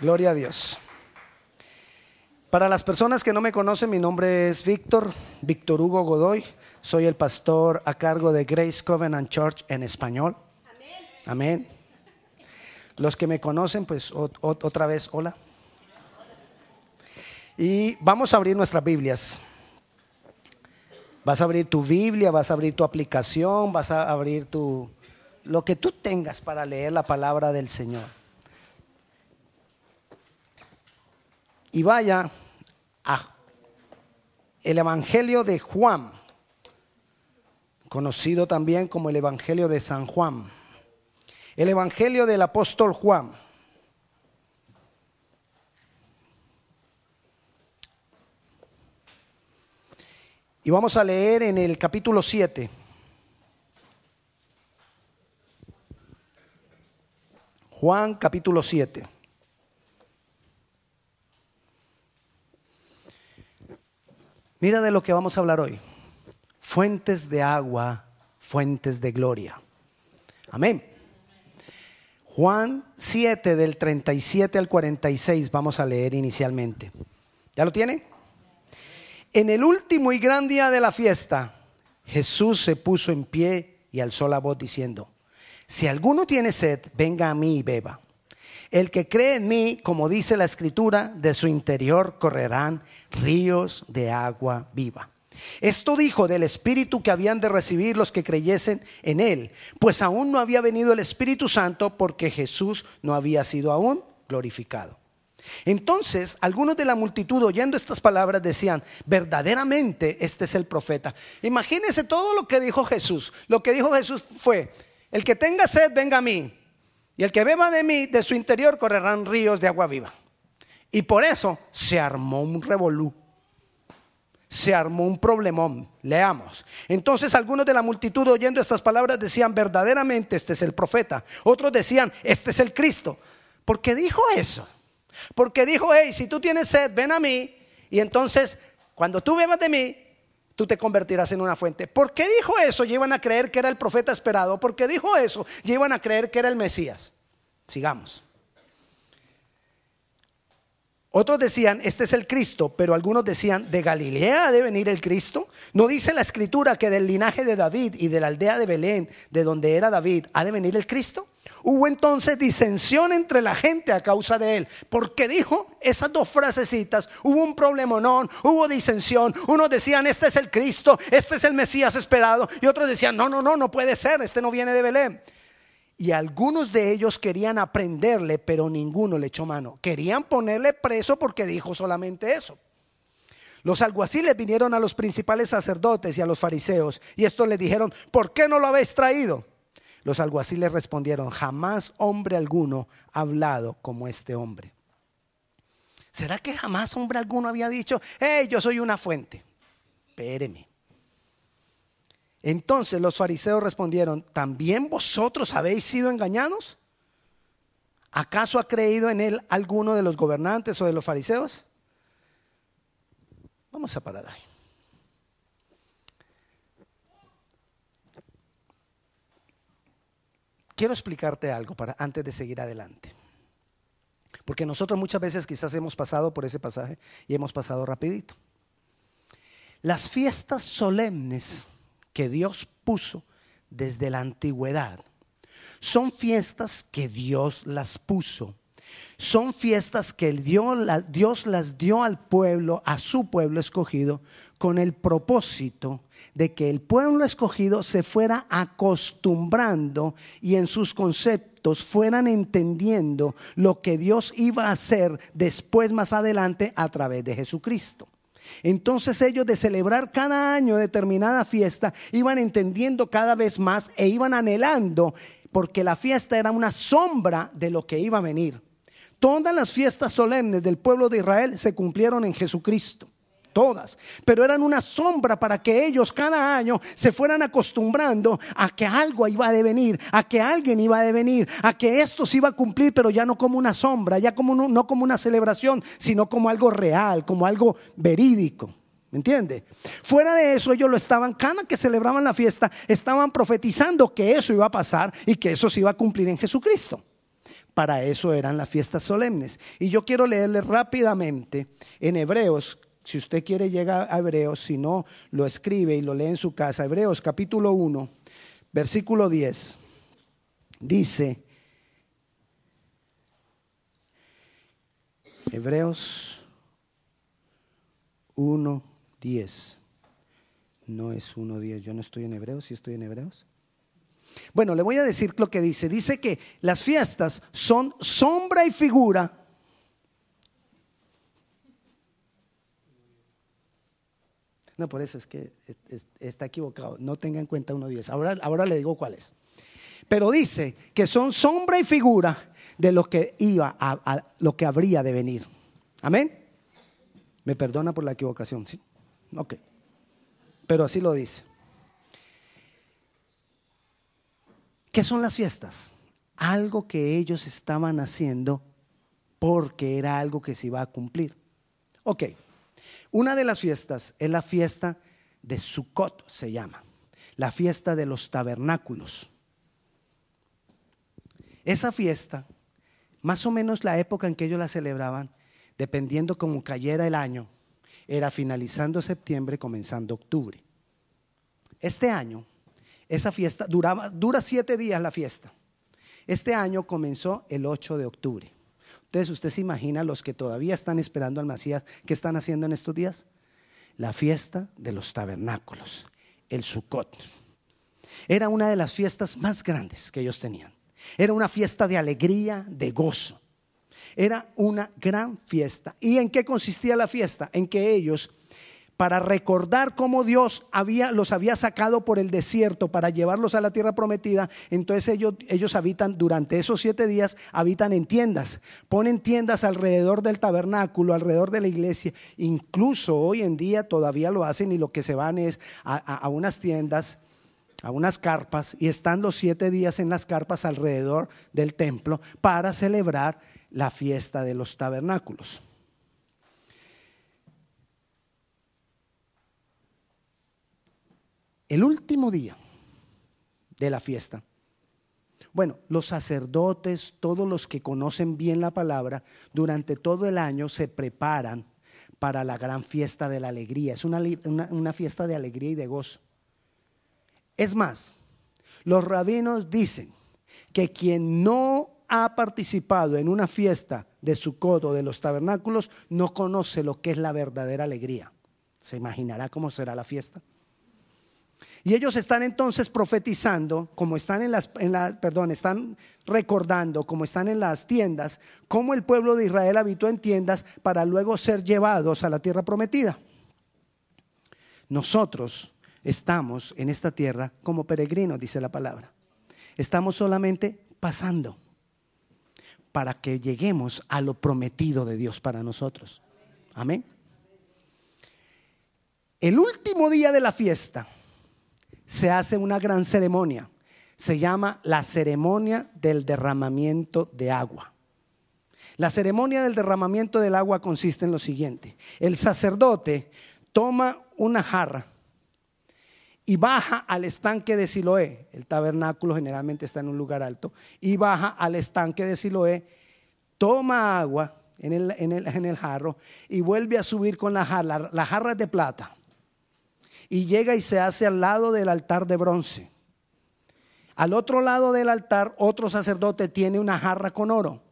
Gloria a Dios. Para las personas que no me conocen, mi nombre es Víctor, Víctor Hugo Godoy. Soy el pastor a cargo de Grace Covenant Church en español. Amén. Los que me conocen, pues otra vez, hola. Y vamos a abrir nuestras Biblias. Vas a abrir tu Biblia, vas a abrir tu aplicación, vas a abrir tu lo que tú tengas para leer la palabra del Señor. Y vaya a el Evangelio de Juan, conocido también como el Evangelio de San Juan, el Evangelio del apóstol Juan. Y vamos a leer en el capítulo 7. Juan capítulo 7. Mira de lo que vamos a hablar hoy. Fuentes de agua, fuentes de gloria. Amén. Juan 7 del 37 al 46 vamos a leer inicialmente. ¿Ya lo tiene? En el último y gran día de la fiesta, Jesús se puso en pie y alzó la voz diciendo, si alguno tiene sed, venga a mí y beba. El que cree en mí, como dice la escritura, de su interior correrán ríos de agua viva. Esto dijo del Espíritu que habían de recibir los que creyesen en Él, pues aún no había venido el Espíritu Santo porque Jesús no había sido aún glorificado. Entonces, algunos de la multitud oyendo estas palabras decían, verdaderamente este es el profeta. Imagínense todo lo que dijo Jesús. Lo que dijo Jesús fue, el que tenga sed, venga a mí. Y el que beba de mí, de su interior correrán ríos de agua viva. Y por eso se armó un revolú. Se armó un problemón. Leamos. Entonces algunos de la multitud oyendo estas palabras decían, verdaderamente este es el profeta. Otros decían, este es el Cristo. ¿Por qué dijo eso? Porque dijo, hey, si tú tienes sed, ven a mí. Y entonces, cuando tú bebas de mí, tú te convertirás en una fuente. ¿Por qué dijo eso? Llevan a creer que era el profeta esperado. ¿Por qué dijo eso? Llevan a creer que era el Mesías. Sigamos. Otros decían, este es el Cristo, pero algunos decían, ¿de Galilea ha de venir el Cristo? ¿No dice la escritura que del linaje de David y de la aldea de Belén, de donde era David, ha de venir el Cristo? Hubo entonces disensión entre la gente a causa de él, porque dijo esas dos frasecitas, hubo un problema, no, hubo disensión. Unos decían, este es el Cristo, este es el Mesías esperado, y otros decían, no, no, no, no puede ser, este no viene de Belén. Y algunos de ellos querían aprenderle, pero ninguno le echó mano. Querían ponerle preso porque dijo solamente eso. Los alguaciles vinieron a los principales sacerdotes y a los fariseos, y estos le dijeron, ¿por qué no lo habéis traído? Los alguaciles respondieron, jamás hombre alguno ha hablado como este hombre. ¿Será que jamás hombre alguno había dicho, hey, yo soy una fuente? Espéreme. Entonces los fariseos respondieron, ¿también vosotros habéis sido engañados? ¿Acaso ha creído en él alguno de los gobernantes o de los fariseos? Vamos a parar ahí. Quiero explicarte algo para, antes de seguir adelante. Porque nosotros muchas veces quizás hemos pasado por ese pasaje y hemos pasado rapidito. Las fiestas solemnes que Dios puso desde la antigüedad son fiestas que Dios las puso. Son fiestas que Dios las dio al pueblo, a su pueblo escogido, con el propósito de que el pueblo escogido se fuera acostumbrando y en sus conceptos fueran entendiendo lo que Dios iba a hacer después más adelante a través de Jesucristo. Entonces ellos de celebrar cada año determinada fiesta iban entendiendo cada vez más e iban anhelando porque la fiesta era una sombra de lo que iba a venir. Todas las fiestas solemnes del pueblo de Israel se cumplieron en Jesucristo todas, pero eran una sombra para que ellos cada año se fueran acostumbrando a que algo iba a venir, a que alguien iba a venir, a que esto se iba a cumplir, pero ya no como una sombra, ya como no, como una celebración, sino como algo real, como algo verídico. ¿Me entiende? Fuera de eso, ellos lo estaban, cada que celebraban la fiesta, estaban profetizando que eso iba a pasar y que eso se iba a cumplir en Jesucristo. Para eso eran las fiestas solemnes. Y yo quiero leerle rápidamente en Hebreos, si usted quiere llegar a Hebreos, si no, lo escribe y lo lee en su casa. Hebreos capítulo 1, versículo 10. Dice, Hebreos 1, 10. No es 1, 10. Yo no estoy en Hebreos, sí estoy en Hebreos. Bueno, le voy a decir lo que dice. Dice que las fiestas son sombra y figura. No, por eso es que está equivocado. No tenga en cuenta 1.10. Ahora, ahora le digo cuál es. Pero dice que son sombra y figura de lo que iba a, lo que habría de venir. Amén. Me perdona por la equivocación, ¿sí? Ok. Pero así lo dice. ¿Qué son las fiestas? Algo que ellos estaban haciendo porque era algo que se iba a cumplir. Ok, una de las fiestas es la fiesta de Sukkot, se llama, la fiesta de los tabernáculos. Esa fiesta, más o menos la época en que ellos la celebraban, dependiendo cómo cayera el año, era finalizando septiembre, comenzando octubre. Este año esa fiesta duraba, dura siete días la fiesta. Este año comenzó el 8 de octubre. Entonces, ¿usted se imagina los que todavía están esperando al Mesías, qué están haciendo en estos días? La fiesta de los tabernáculos, el Sukkot. Era una de las fiestas más grandes que ellos tenían. Era una fiesta de alegría, de gozo. Era una gran fiesta. ¿Y en qué consistía la fiesta? En que ellos para recordar cómo Dios los había sacado por el desierto para llevarlos a la tierra prometida, entonces ellos, ellos habitan durante esos siete días, habitan en tiendas, ponen tiendas alrededor del tabernáculo, alrededor de la iglesia, incluso hoy en día todavía lo hacen y lo que se van es a, a unas tiendas a unas carpas y están los siete días en las carpas alrededor del templo para celebrar la fiesta de los tabernáculos. El último día de la fiesta. Bueno, los sacerdotes, todos los que conocen bien la palabra, durante todo el año se preparan para la gran fiesta de la alegría. Es una, fiesta de alegría y de gozo. Es más, los rabinos dicen que quien no ha participado en una fiesta de su codo de los tabernáculos no conoce lo que es la verdadera alegría. ¿Se imaginará cómo será la fiesta? Y ellos están entonces profetizando, como están en las, perdón, están recordando, como están en las tiendas, cómo el pueblo de Israel habitó en tiendas para luego ser llevados a la tierra prometida. Nosotros estamos en esta tierra como peregrinos, dice la palabra. Estamos solamente pasando para que lleguemos a lo prometido de Dios para nosotros. Amén. El último día de la fiesta se hace una gran ceremonia. Se llama la ceremonia del derramamiento de agua. La ceremonia del derramamiento del agua consiste en lo siguiente. El sacerdote toma una jarra y baja al estanque de Siloé. El tabernáculo generalmente está en un lugar alto. Y baja al estanque de Siloé, toma agua en el, en el jarro y vuelve a subir con la jarra. La jarra es de plata y llega y se hace al lado del altar de bronce. Al otro lado del altar, otro sacerdote tiene una jarra con oro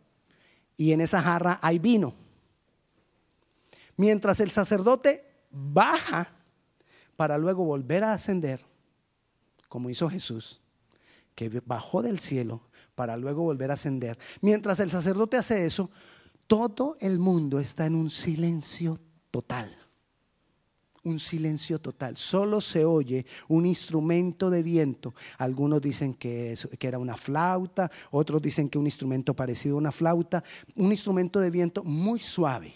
y en esa jarra hay vino. Mientras el sacerdote baja para luego volver a ascender, como hizo Jesús, que bajó del cielo para luego volver a ascender. Mientras el sacerdote hace eso, todo el mundo está en un silencio total un silencio total. Solo se oye un instrumento de viento. Algunos dicen que, que, era una flauta, otros dicen que un instrumento parecido a una flauta. Un instrumento de viento muy suave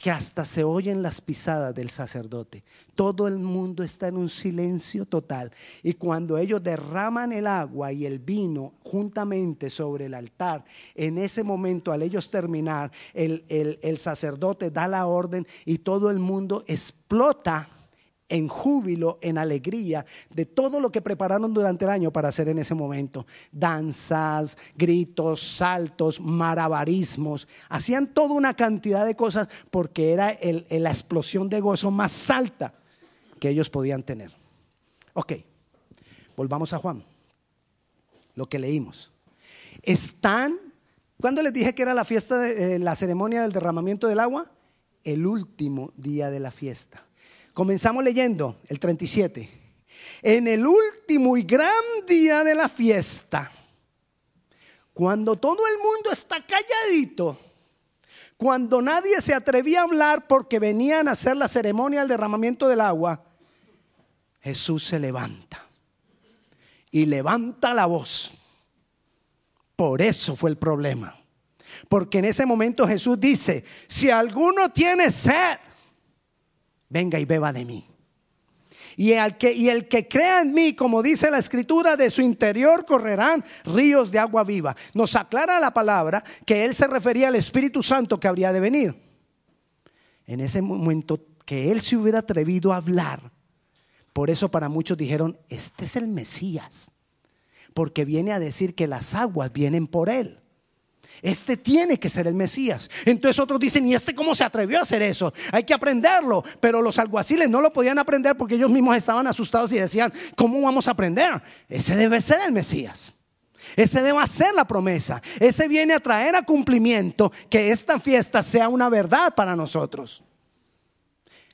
que hasta se oyen las pisadas del sacerdote. Todo el mundo está en un silencio total. Y cuando ellos derraman el agua y el vino juntamente sobre el altar, en ese momento, al ellos terminar, el, el sacerdote da la orden y todo el mundo explota en júbilo, en alegría de todo lo que prepararon durante el año para hacer en ese momento. Danzas, gritos, saltos, marabarismos. Hacían toda una cantidad de cosas porque era la explosión de gozo más alta que ellos podían tener. Ok, volvamos a Juan. Lo que leímos. Están, ¿cuándo les dije que era la fiesta, de, eh, la ceremonia del derramamiento del agua? El último día de la fiesta. Comenzamos leyendo el 37. En el último y gran día de la fiesta, cuando todo el mundo está calladito, cuando nadie se atrevía a hablar porque venían a hacer la ceremonia del derramamiento del agua, Jesús se levanta y levanta la voz. Por eso fue el problema. Porque en ese momento Jesús dice, si alguno tiene sed, venga y beba de mí. Y el, que, crea en mí, como dice la escritura, de su interior correrán ríos de agua viva. Nos aclara la palabra que él se refería al Espíritu Santo que habría de venir. En ese momento que él se hubiera atrevido a hablar. Por eso para muchos dijeron, este es el Mesías. Porque viene a decir que las aguas vienen por él. Este tiene que ser el Mesías. Entonces otros dicen, ¿y este cómo se atrevió a hacer eso? Hay que aprenderlo. Pero los alguaciles no lo podían aprender porque ellos mismos estaban asustados y decían, ¿cómo vamos a aprender? Ese debe ser el Mesías. Ese debe ser la promesa. Ese viene a traer a cumplimiento que esta fiesta sea una verdad para nosotros.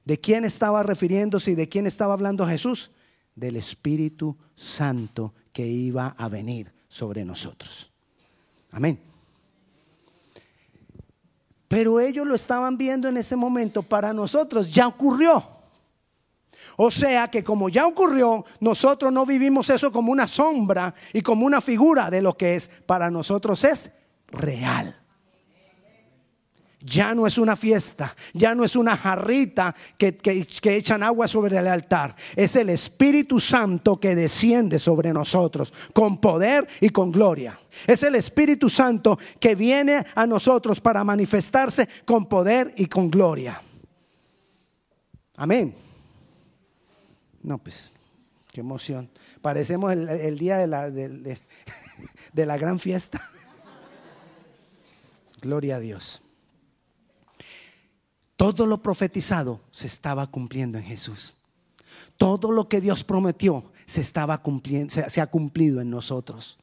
¿De quién estaba refiriéndose y de quién estaba hablando Jesús? Del Espíritu Santo que iba a venir sobre nosotros. Amén. Pero ellos lo estaban viendo en ese momento. Para nosotros ya ocurrió. O sea que como ya ocurrió, nosotros no vivimos eso como una sombra y como una figura de lo que es. Para nosotros es real. Ya no es una fiesta, ya no es una jarrita que, echan agua sobre el altar. Es el Espíritu Santo que desciende sobre nosotros con poder y con gloria. Es el Espíritu Santo que viene a nosotros para manifestarse con poder y con gloria. Amén. No, pues, qué emoción. Parecemos el, día de la, de la gran fiesta. Gloria a Dios. Todo lo profetizado se estaba cumpliendo en Jesús. Todo lo que Dios prometió se estaba se, ha cumplido en nosotros.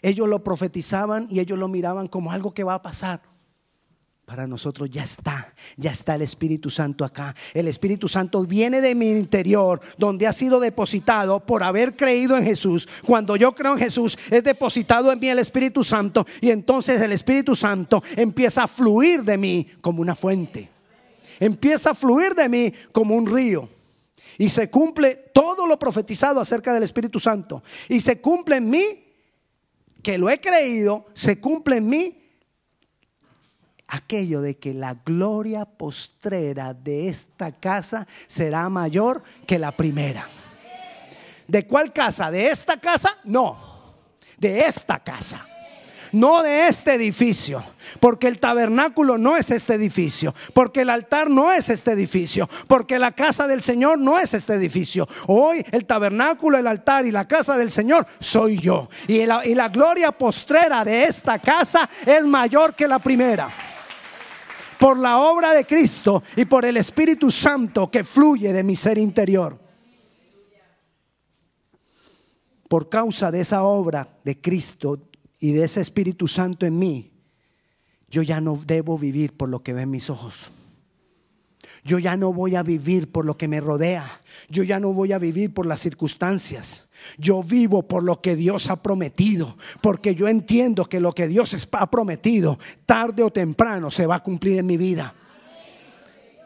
Ellos lo profetizaban y ellos lo miraban como algo que va a pasar. Para nosotros ya está, ya está el Espíritu Santo acá. El Espíritu Santo viene de mi interior, donde ha sido depositado por haber creído en Jesús. Cuando yo creo en Jesús, es depositado en mí el Espíritu Santo y entonces el Espíritu Santo empieza a fluir de mí como una fuente. Empieza a fluir de mí como un río. Y se cumple todo lo profetizado acerca del Espíritu Santo. Y se cumple en mí, que lo he creído, se cumple en mí aquello de que la gloria postrera de esta casa será mayor que la primera. ¿De cuál casa? ¿De esta casa? No, de esta casa. No de este edificio, porque el tabernáculo no es este edificio, porque el altar no es este edificio, porque la casa del Señor no es este edificio. Hoy el tabernáculo, el altar y la casa del Señor soy yo. Y la, y la gloria postrera de esta casa es mayor que la primera por la obra de Cristo y por el Espíritu Santo que fluye de mi ser interior. Por causa de esa obra de Cristo y de ese Espíritu Santo en mí, yo ya no debo vivir por lo que ven mis ojos. Yo ya no voy a vivir por lo que me rodea. Yo ya no voy a vivir por las circunstancias. Yo vivo por lo que Dios ha prometido, porque yo entiendo que lo que Dios ha prometido, tarde o temprano, se va a cumplir en mi vida.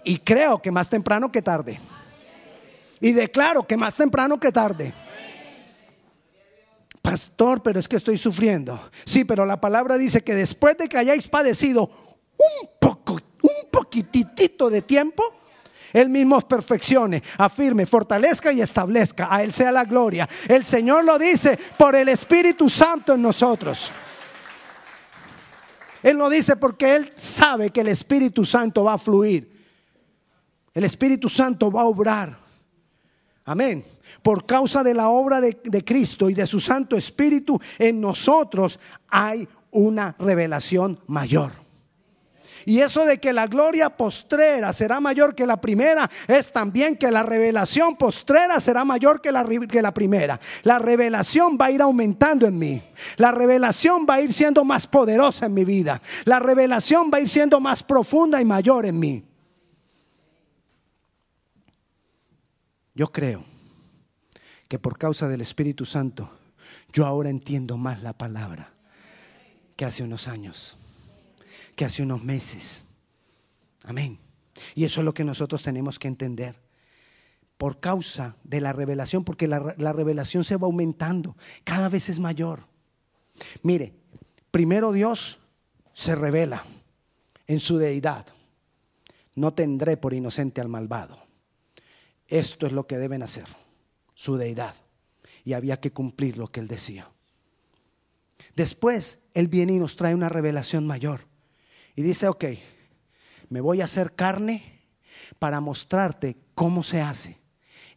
Y creo que más temprano que tarde. Y declaro que más temprano que tarde. Pastor, pero es que estoy sufriendo. Sí, pero la palabra dice que después de que hayáis padecido un poco, un poquitito de tiempo, él mismo perfeccione, afirme, fortalezca y establezca. A Él sea la gloria. El Señor lo dice por el Espíritu Santo en nosotros. Él lo dice porque Él sabe que el Espíritu Santo va a fluir el Espíritu Santo va a obrar. Amén. Por causa de la obra de, de, Cristo y de su Santo Espíritu en nosotros hay una revelación mayor. Y eso de que la gloria postrera será mayor que la primera es también que la revelación postrera será mayor que la, que la primera. La revelación va a ir aumentando en mí. La revelación va a ir siendo más poderosa en mi vida. La revelación va a ir siendo más profunda y mayor en mí. Yo creo que por causa del Espíritu Santo, yo ahora entiendo más la palabra que hace unos años que hace unos meses. Amén. Y eso es lo que nosotros tenemos que entender. Por causa de la revelación, porque la, revelación se va aumentando, cada vez es mayor. Mire, primero Dios se revela en su deidad. No tendré por inocente al malvado. Esto es lo que deben hacer, su deidad. Y había que cumplir lo que él decía. Después, Él viene y nos trae una revelación mayor y dice, ok, me voy a hacer carne para mostrarte cómo se hace.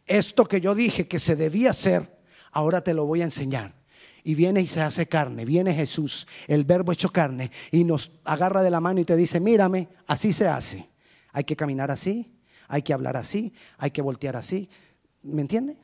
Esto que yo dije que se debía hacer, ahora te lo voy a enseñar. Y viene y se hace carne, viene Jesús, el verbo hecho carne, y nos agarra de la mano y te dice, mírame, así se hace. Hay que caminar así, hay que hablar así, hay que voltear así. ¿Me entiende?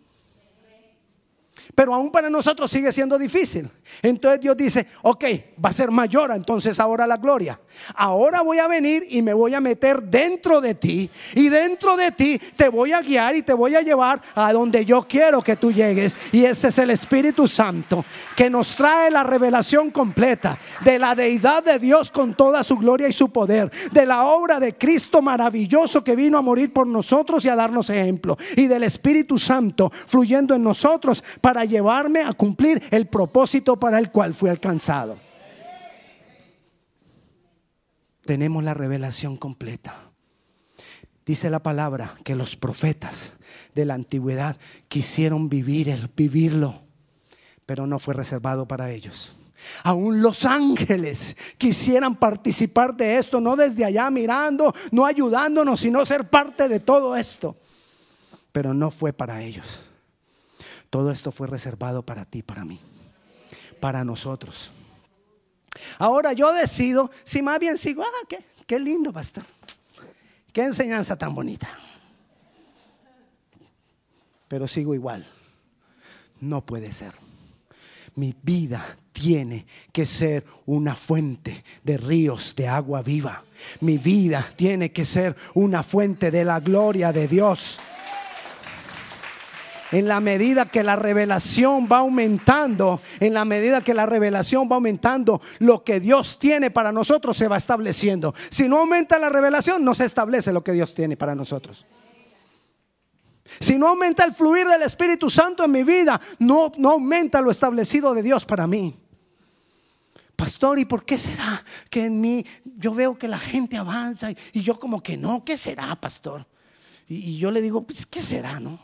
Pero aún para nosotros sigue siendo difícil. Entonces Dios dice, ok, va a ser mayor entonces ahora la gloria. Ahora voy a venir y me voy a meter dentro de ti. Y dentro de ti te voy a guiar y te voy a llevar a donde yo quiero que tú llegues. Y ese es el Espíritu Santo que nos trae la revelación completa de la deidad de Dios con toda su gloria y su poder. De la obra de Cristo maravilloso que vino a morir por nosotros y a darnos ejemplo. Y del Espíritu Santo fluyendo en nosotros para llevarme a cumplir el propósito para el cual fui alcanzado. Tenemos la revelación completa. Dice la palabra que los profetas de la antigüedad quisieron vivir el vivirlo, pero no fue reservado para ellos. Aún los ángeles quisieran participar de esto, no desde allá mirando, no ayudándonos, sino ser parte de todo esto. Pero no fue para ellos. Todo esto fue reservado para ti, para mí, para nosotros. Ahora yo decido si más bien sigo, ah, qué, qué lindo pastor, qué enseñanza tan bonita. Pero sigo igual. No puede ser. Mi vida tiene que ser una fuente de ríos de agua viva. Mi vida tiene que ser una fuente de la gloria de Dios en la medida que la revelación va aumentando, en la medida que la revelación va aumentando, lo que Dios tiene para nosotros se va estableciendo. Si no aumenta la revelación, no se establece lo que Dios tiene para nosotros. Si no aumenta el fluir del Espíritu Santo en mi vida, no, no aumenta lo establecido de Dios para mí. Pastor, ¿y por qué será que en mí yo veo que la gente avanza y, yo como que no? ¿Qué será, pastor? Y, yo le digo, pues, ¿qué será, no?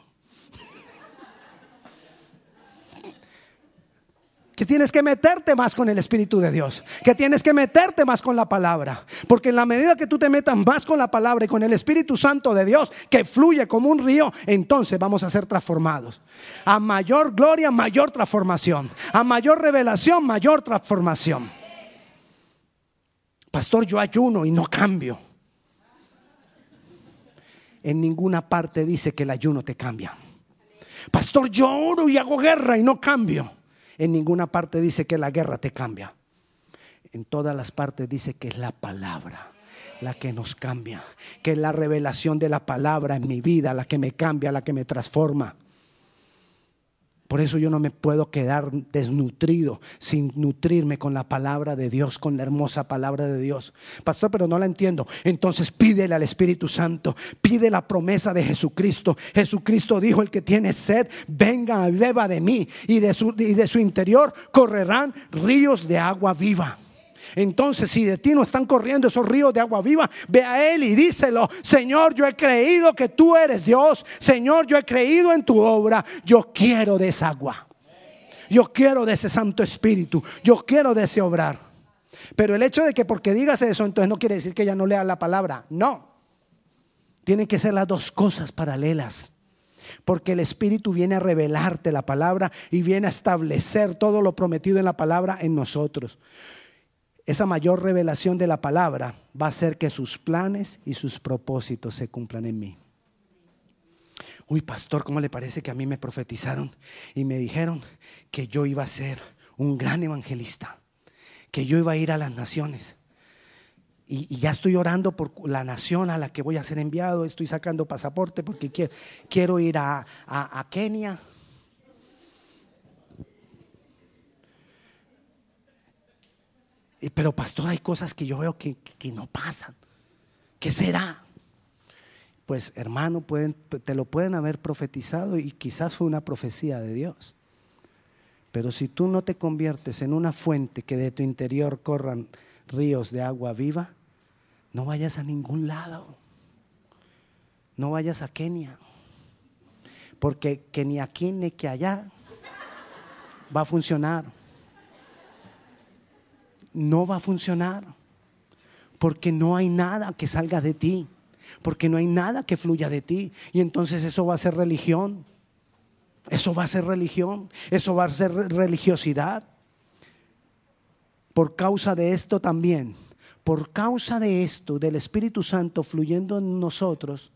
Que tienes que meterte más con el Espíritu de Dios, que tienes que meterte más con la palabra, porque en la medida que tú te metas más con la palabra y con el Espíritu Santo de Dios, que fluye como un río, entonces vamos a ser transformados. A mayor gloria, mayor transformación. A mayor revelación, mayor transformación. Pastor, yo ayuno y no cambio. En ninguna parte dice que el ayuno te cambia. Pastor, yo oro y hago guerra y no cambio. En ninguna parte dice que la guerra te cambia. En todas las partes dice que es la palabra la que nos cambia, que es la revelación de la palabra en mi vida, la que me cambia, la que me transforma. Por eso yo no me puedo quedar desnutrido sin nutrirme con la palabra de Dios, con la hermosa palabra de Dios. Pastor, pero no la entiendo. Entonces pídele al Espíritu Santo, pide la promesa de Jesucristo. Jesucristo dijo, el que tiene sed, venga, beba de mí y de su, y de su interior correrán ríos de agua viva. Entonces, si de ti no están corriendo esos ríos de agua viva, ve a Él y díselo, Señor, yo he creído que tú eres Dios. Señor, yo he creído en tu obra. Yo quiero de esa agua. Yo quiero de ese Santo Espíritu. Yo quiero de ese obrar. Pero el hecho de que porque digas eso, entonces no quiere decir que ya no lea la palabra. No. Tienen que ser las dos cosas paralelas. Porque el Espíritu viene a revelarte la palabra y viene a establecer todo lo prometido en la palabra en nosotros. Esa mayor revelación de la palabra va a hacer que sus planes y sus propósitos se cumplan en mí. Uy, pastor, ¿cómo le parece que a mí me profetizaron y me dijeron que yo iba a ser un gran evangelista, que yo iba a ir a las naciones? Y, ya estoy orando por la nación a la que voy a ser enviado, estoy sacando pasaporte porque quiero, ir a, a, Kenia. Pero pastor, hay cosas que yo veo que, que no pasan. ¿Qué será? Pues hermano, pueden, te lo pueden haber profetizado y quizás fue una profecía de Dios. Pero si tú no te conviertes en una fuente que de tu interior corran ríos de agua viva, no vayas a ningún lado. No vayas a Kenia. Porque que ni aquí ni que allá va a funcionar. No va a funcionar. Porque no hay nada que salga de ti. Porque no hay nada que fluya de ti. Y entonces eso va a ser religión. Eso va a ser religión. Eso va a ser religiosidad. Por causa de esto también por causa de esto, del Espíritu Santo fluyendo en nosotros,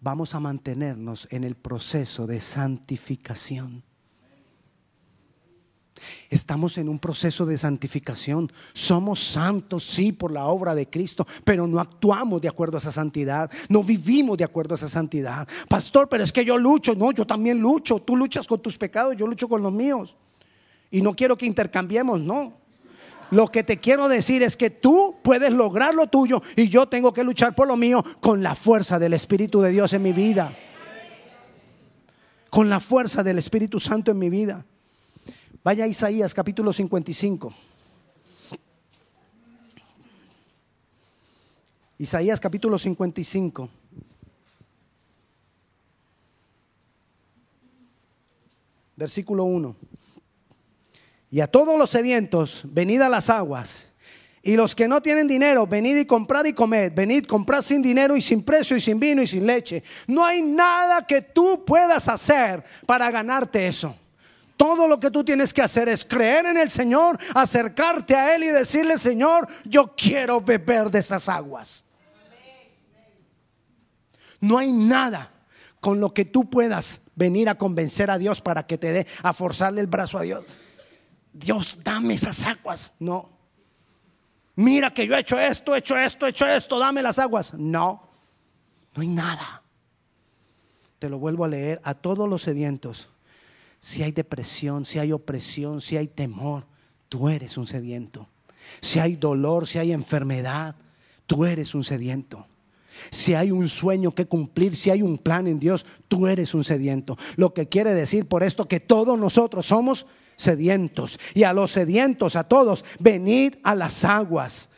vamos a mantenernos en el proceso de santificación. Estamos en un proceso de santificación. Somos santos, sí, por la obra de Cristo, pero no actuamos de acuerdo a esa santidad. No vivimos de acuerdo a esa santidad. Pastor, pero es que yo lucho. No, yo también lucho. Tú luchas con tus pecados, yo lucho con los míos. Y no quiero que intercambiemos, no. Lo que te quiero decir es que tú puedes lograr lo tuyo y yo tengo que luchar por lo mío con la fuerza del Espíritu de Dios en mi vida. Con la fuerza del Espíritu Santo en mi vida. Vaya a Isaías capítulo 55. Isaías capítulo 55. Versículo 1. Y a todos los sedientos, venid a las aguas. Y los que no tienen dinero, venid y comprad y comed. Venid, comprad sin dinero y sin precio y sin vino y sin leche. No hay nada que tú puedas hacer para ganarte eso. Todo lo que tú tienes que hacer es creer en el Señor, acercarte a Él y decirle, Señor, yo quiero beber de esas aguas. No hay nada con lo que tú puedas venir a convencer a Dios para que te dé, a forzarle el brazo a Dios. Dios, dame esas aguas. No. Mira que yo he hecho esto, he hecho esto, he hecho esto, dame las aguas. No, no hay nada. Te lo vuelvo a leer a todos los sedientos. Si hay depresión, si hay opresión, si hay temor, tú eres un sediento. Si hay dolor, si hay enfermedad, tú eres un sediento. Si hay un sueño que cumplir, si hay un plan en Dios, tú eres un sediento. Lo que quiere decir por esto que todos nosotros somos sedientos. Y a los sedientos, a todos, venid a las aguas.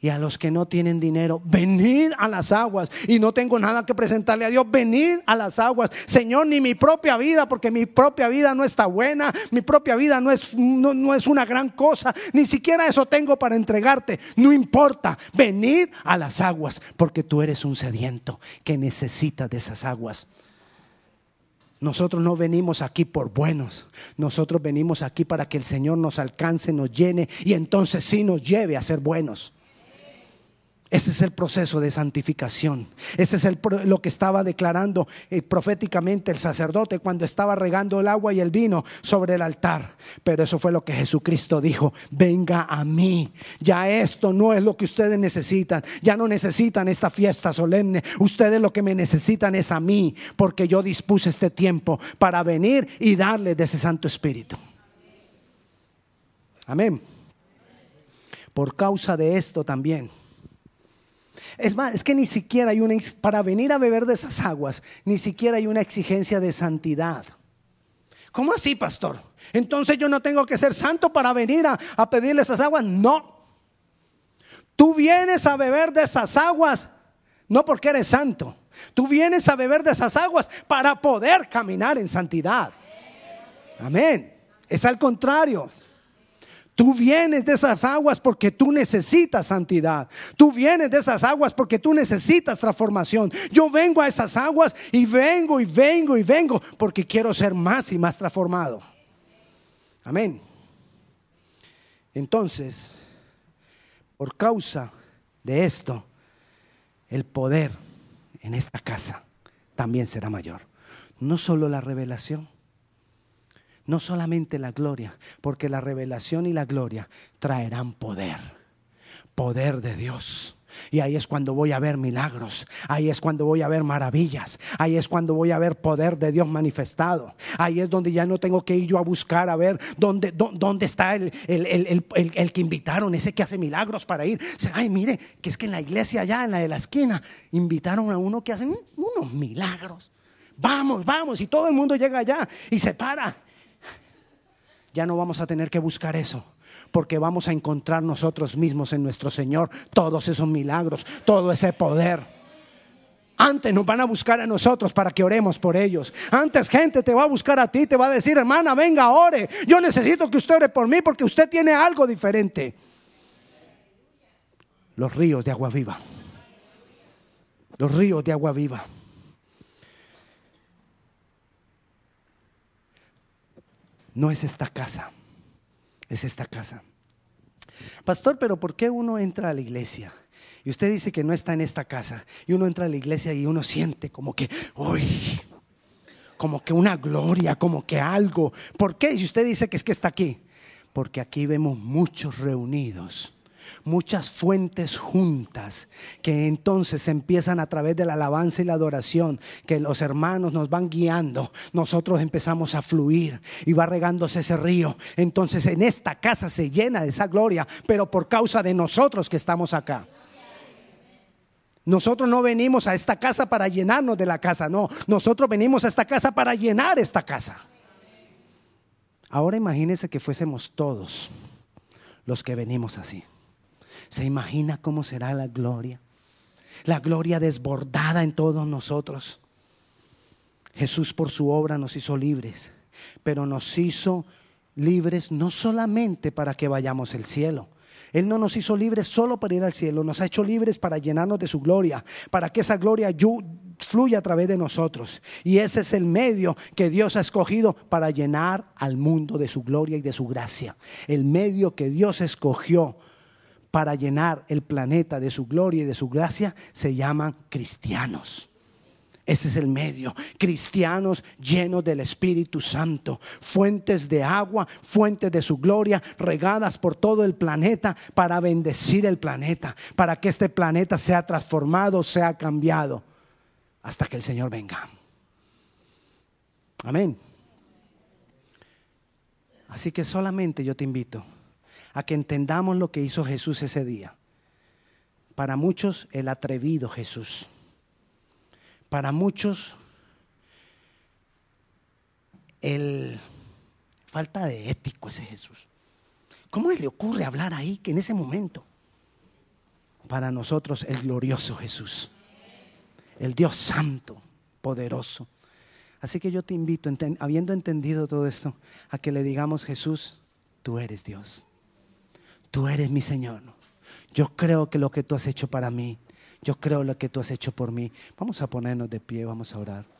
Y a los que no tienen dinero, venid a las aguas. Y no tengo nada que presentarle a Dios, venid a las aguas. Señor, ni mi propia vida, porque mi propia vida no está buena, mi propia vida no es, no, no es una gran cosa, ni siquiera eso tengo para entregarte. No importa, venid a las aguas, porque tú eres un sediento que necesita de esas aguas. Nosotros no venimos aquí por buenos, nosotros venimos aquí para que el Señor nos alcance, nos llene y entonces sí nos lleve a ser buenos. Ese es el proceso de santificación. Ese es lo que estaba declarando eh, proféticamente el sacerdote cuando estaba regando el agua y el vino sobre el altar. Pero eso fue lo que Jesucristo dijo, venga a mí. Ya esto no es lo que ustedes necesitan. Ya no necesitan esta fiesta solemne. Ustedes lo que me necesitan es a mí, porque yo dispuse este tiempo para venir y darles de ese Santo Espíritu. Amén. Por causa de esto también es más, es que ni siquiera hay una, para venir a beber de esas aguas, ni siquiera hay una exigencia de santidad. ¿Cómo así, pastor? Entonces yo no tengo que ser santo para venir a, a pedirle esas aguas. No. Tú vienes a beber de esas aguas, no porque eres santo. Tú vienes a beber de esas aguas para poder caminar en santidad. Amén. Es al contrario. Tú vienes de esas aguas porque tú necesitas santidad. Tú vienes de esas aguas porque tú necesitas transformación. Yo vengo a esas aguas y vengo y vengo y vengo porque quiero ser más y más transformado. Amén. Entonces, por causa de esto, el poder en esta casa también será mayor. No solo la revelación, no solamente la gloria, porque la revelación y la gloria traerán poder, poder de Dios. Y ahí es cuando voy a ver milagros, ahí es cuando voy a ver maravillas, ahí es cuando voy a ver poder de Dios manifestado. Ahí es donde ya no tengo que ir yo a buscar a ver dónde, dónde está el, el, que invitaron, ese que hace milagros para ir. Ay, mire, que es que en la iglesia allá, en la de la esquina, invitaron a uno que hace unos milagros. Vamos, vamos, y todo el mundo llega allá y se para. Ya no vamos a tener que buscar eso porque vamos a encontrar nosotros mismos en nuestro Señor todos esos milagros, todo ese poder. Antes nos van a buscar a nosotros para que oremos por ellos. Antes gente te va a buscar a ti, te va a decir, hermana, venga, ore. Yo necesito que usted ore por mí porque usted tiene algo diferente. Los ríos de agua viva. Los ríos de agua viva. No es esta casa es esta casa. Pastor, pero ¿por qué uno entra a la iglesia? Y usted dice que no está en esta casa. Y uno entra a la iglesia y uno siente como que, uy, como que una gloria, como que algo. ¿Por qué? Si usted dice que es que está aquí. Porque aquí vemos muchos reunidos muchas fuentes juntas que entonces empiezan a través de la alabanza y la adoración, que los hermanos nos van guiando, nosotros empezamos a fluir y va regándose ese río. Entonces en esta casa se llena de esa gloria, pero por causa de nosotros que estamos acá. Nosotros no venimos a esta casa para llenarnos de la casa, no. Nosotros venimos a esta casa para llenar esta casa. Ahora imagínense que fuésemos todos los que venimos así. ¿Se imagina cómo será la gloria? La gloria desbordada en todos nosotros. Jesús por su obra nos hizo libres, pero nos hizo libres no solamente para que vayamos al cielo. Él no nos hizo libres solo para ir al cielo, nos ha hecho libres para llenarnos de su gloria, para que esa gloria fluya a través de nosotros. Y ese es el medio que Dios ha escogido para llenar al mundo de su gloria y de su gracia. El medio que Dios escogió para llenar el planeta de su gloria y de su gracia se llaman cristianos. Ese es el medio. Cristianos llenos del Espíritu Santo. Fuentes de agua, fuentes de su gloria, regadas por todo el planeta para bendecir el planeta. Para que este planeta sea transformado, sea cambiado. Hasta que el Señor venga. Amén. Así que solamente yo te invito a que entendamos lo que hizo Jesús ese día. Para muchos, el atrevido Jesús. Para muchos, el falta de ético ese Jesús. ¿Cómo le ocurre hablar ahí que en ese momento? Para nosotros, el glorioso Jesús. El Dios santo, poderoso. Así que yo te invito, habiendo entendido todo esto, a que le digamos, Jesús, tú eres Dios tú eres mi Señor. Yo creo que lo que tú has hecho para mí, yo creo lo que tú has hecho por mí. Vamos a ponernos de pie, vamos a orar.